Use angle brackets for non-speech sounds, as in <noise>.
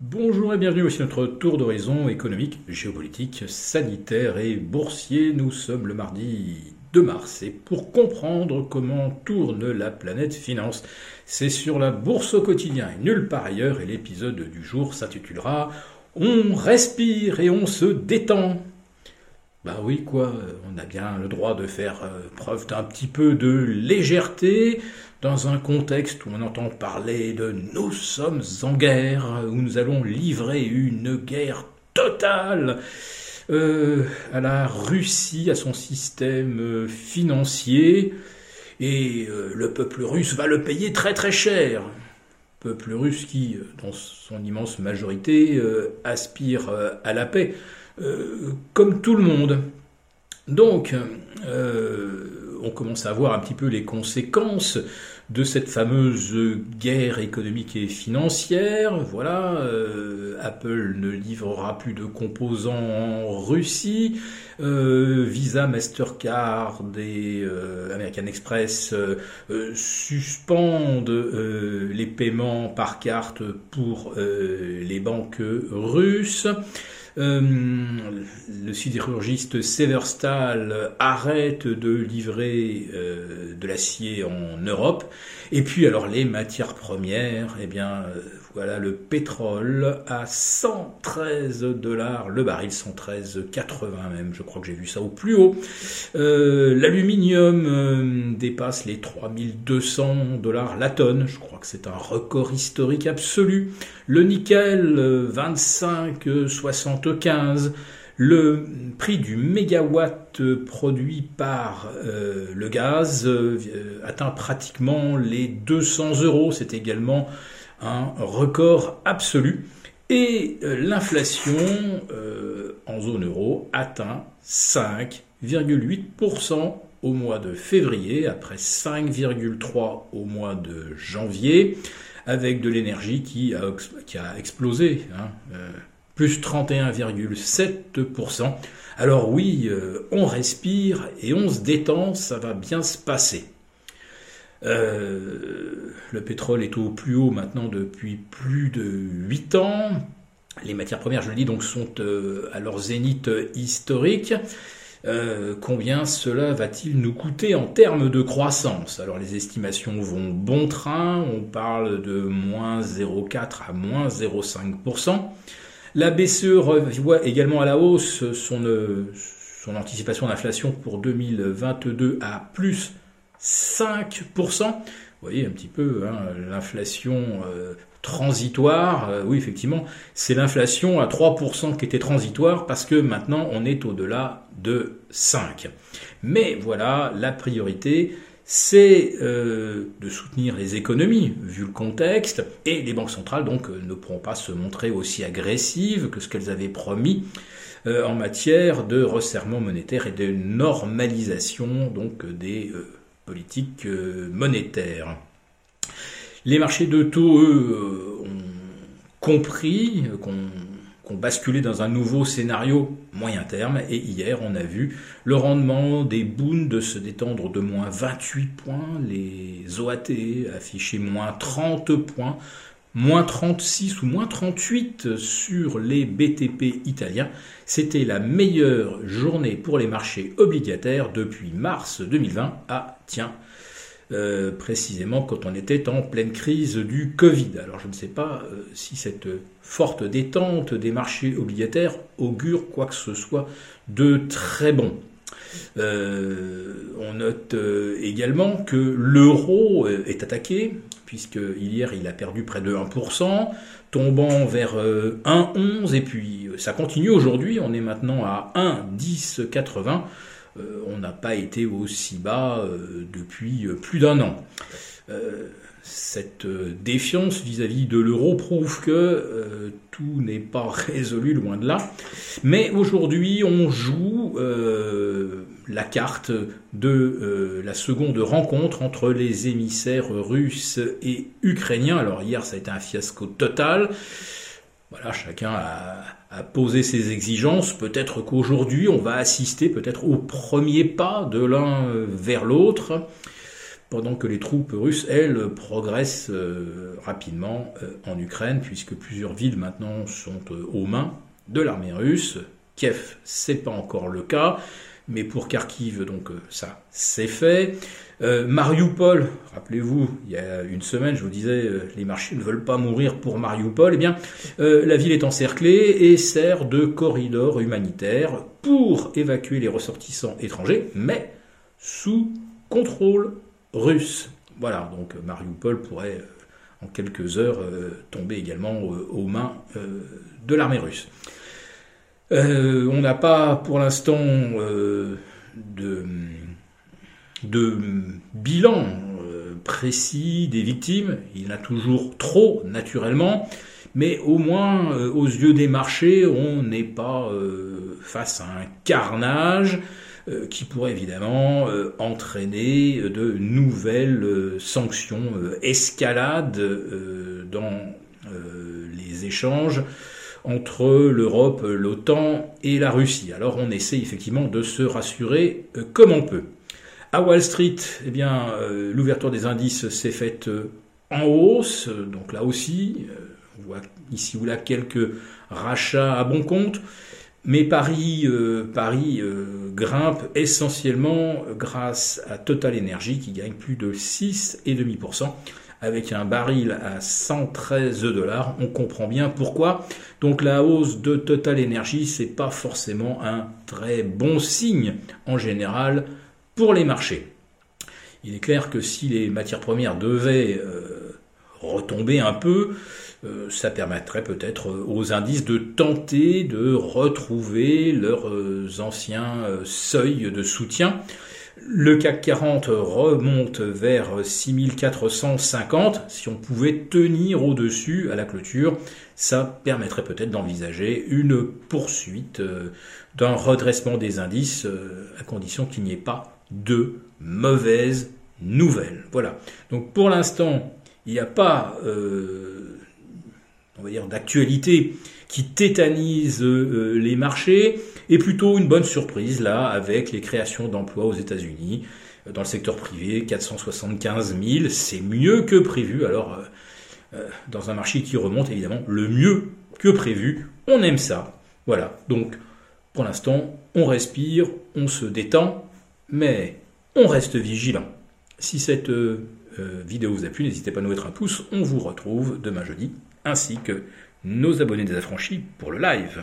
Bonjour et bienvenue aussi à notre tour d'horizon économique, géopolitique, sanitaire et boursier. Nous sommes le mardi 2 mars et pour comprendre comment tourne la planète finance, c'est sur la bourse au quotidien et nulle part ailleurs et l'épisode du jour s'intitulera On respire et on se détend. Bah oui, quoi, on a bien le droit de faire euh, preuve d'un petit peu de légèreté dans un contexte où on entend parler de nous sommes en guerre, où nous allons livrer une guerre totale euh, à la Russie, à son système euh, financier, et le peuple russe va le payer très très cher. Peuple russe qui, dans son immense majorité, aspire à la paix. Euh, comme tout le monde. Donc, euh, on commence à voir un petit peu les conséquences de cette fameuse guerre économique et financière. Voilà, euh, Apple ne livrera plus de composants en Russie. Visa, Mastercard et American Express suspendent les paiements par carte pour les banques russes. Euh, le sidérurgiste Severstal arrête de livrer euh, de l'acier en Europe. Et puis alors les matières premières, eh bien euh, voilà le pétrole à 113 dollars le baril, 113,80 même, je crois que j'ai vu ça au plus haut. L'aluminium dépasse les 3200 dollars la tonne, je crois que c'est un record historique absolu. Le nickel 25,60 15, le prix du mégawatt produit par euh, le gaz euh, atteint pratiquement les 200 euros. C'est également un record absolu. Et euh, l'inflation en zone euro atteint 5,8% au mois de février, après 5,3% au mois de janvier, avec de l'énergie qui a, explosé. Hein, plus 31,7%. Alors oui, euh, on respire et on se détend, ça va bien se passer. Euh, le pétrole est au plus haut maintenant depuis plus de 8 ans. Les matières premières, je le dis, donc sont euh, à leur zénith historique. combien cela va-t-il nous coûter en termes de croissance? Alors les estimations vont bon train, on parle de moins 0,4 à moins 0,5%. La BCE revoit également à la hausse son, euh, anticipation d'inflation pour 2022 à plus 5%. Vous voyez un petit peu hein, l'inflation euh, transitoire. Euh, oui, effectivement, c'est l'inflation à 3% qui était transitoire parce que maintenant on est au-delà de 5. Mais voilà, la priorité, c'est euh, de soutenir les économies, vu le contexte, et les banques centrales donc euh, ne pourront pas se montrer aussi agressives que ce qu'elles avaient promis euh, en matière de resserrement monétaire et de normalisation donc des politiques monétaires. Les marchés de taux, eux, ont compris qu'on qu'on basculé dans un nouveau scénario moyen terme. Et hier, on a vu le rendement des Bunds se détendre de moins 28 points, les OAT affichaient moins 30 points, moins 36 ou moins 38 sur les BTP italiens. C'était la meilleure journée pour les marchés obligataires depuis mars 2020. Ah, tiens, euh, précisément quand on était en pleine crise du Covid. Alors je ne sais pas euh, si cette forte détente des marchés obligataires augure quoi que ce soit de très bon. Euh, on note également que l'euro est attaqué, puisque hier il a perdu près de 1%, tombant vers 1,11, et puis ça continue aujourd'hui, on est maintenant à 1,1080. Euh, on n'a pas été aussi bas euh, depuis euh, plus d'un an. cette défiance vis-à-vis de l'euro prouve que tout n'est pas <laughs> résolu loin de là. Mais aujourd'hui, on joue la carte de la seconde rencontre entre les émissaires russes et ukrainiens. Alors hier, ça a été un fiasco total. Voilà, chacun a, posé ses exigences. Peut-être qu'aujourd'hui, on va assister peut-être au premier pas de l'un vers l'autre. pendant que les troupes russes, elles, progressent rapidement en Ukraine, puisque plusieurs villes maintenant sont aux mains de l'armée russe. Kiev, c'est pas encore le cas, mais pour Kharkiv, donc ça, c'est fait. Euh, Mariupol, rappelez-vous, il y a une semaine, je vous disais, euh, les marchés ne veulent pas mourir pour Mariupol. Eh bien, euh, la ville est encerclée et sert de corridor humanitaire pour évacuer les ressortissants étrangers, mais sous contrôle russe. Voilà, donc Mariupol pourrait en quelques heures tomber également aux mains de l'armée russe. On n'a pas pour l'instant de de bilan euh, précis des victimes. Il y en a toujours trop, naturellement, mais au moins, euh, aux yeux des marchés, on n'est pas euh, face à un carnage qui pourrait évidemment entraîner de nouvelles sanctions, escalades dans les échanges entre l'Europe, l'OTAN et la Russie. Alors on essaie effectivement de se rassurer comme on peut. À Wall Street, eh bien, euh, l'ouverture des indices s'est faite euh, en hausse, donc là aussi, euh, on voit ici ou là quelques rachats à bon compte, mais Paris, Paris grimpe essentiellement grâce à Total Energy qui gagne plus de 6,5% avec un baril à 113 dollars. On comprend bien pourquoi. Donc la hausse de Total Energy, c'est pas forcément un très bon signe en général pour les marchés. Il est clair que si les matières premières devaient euh, retomber un peu, euh, ça permettrait peut-être aux indices de tenter de retrouver leurs euh, anciens seuils de soutien. Le CAC 40 remonte vers 6450. Si on pouvait tenir au-dessus à la clôture, ça permettrait peut-être d'envisager une poursuite d'un redressement des indices à condition qu'il n'y ait pas de mauvaises nouvelles. Voilà. Donc pour l'instant, il n'y a pas, euh, d'actualité qui tétanise euh, les marchés, et plutôt une bonne surprise là avec les créations d'emplois aux États-Unis euh, dans le secteur privé, 475 000, c'est mieux que prévu. Alors dans un marché qui remonte, évidemment, le mieux que prévu, on aime ça. Voilà. Donc pour l'instant, on respire, on se détend, mais on reste vigilant. Si cette euh, vidéo vous a plu, n'hésitez pas à nous mettre un pouce. On vous retrouve demain jeudi, ainsi que nos abonnés des affranchis pour le live.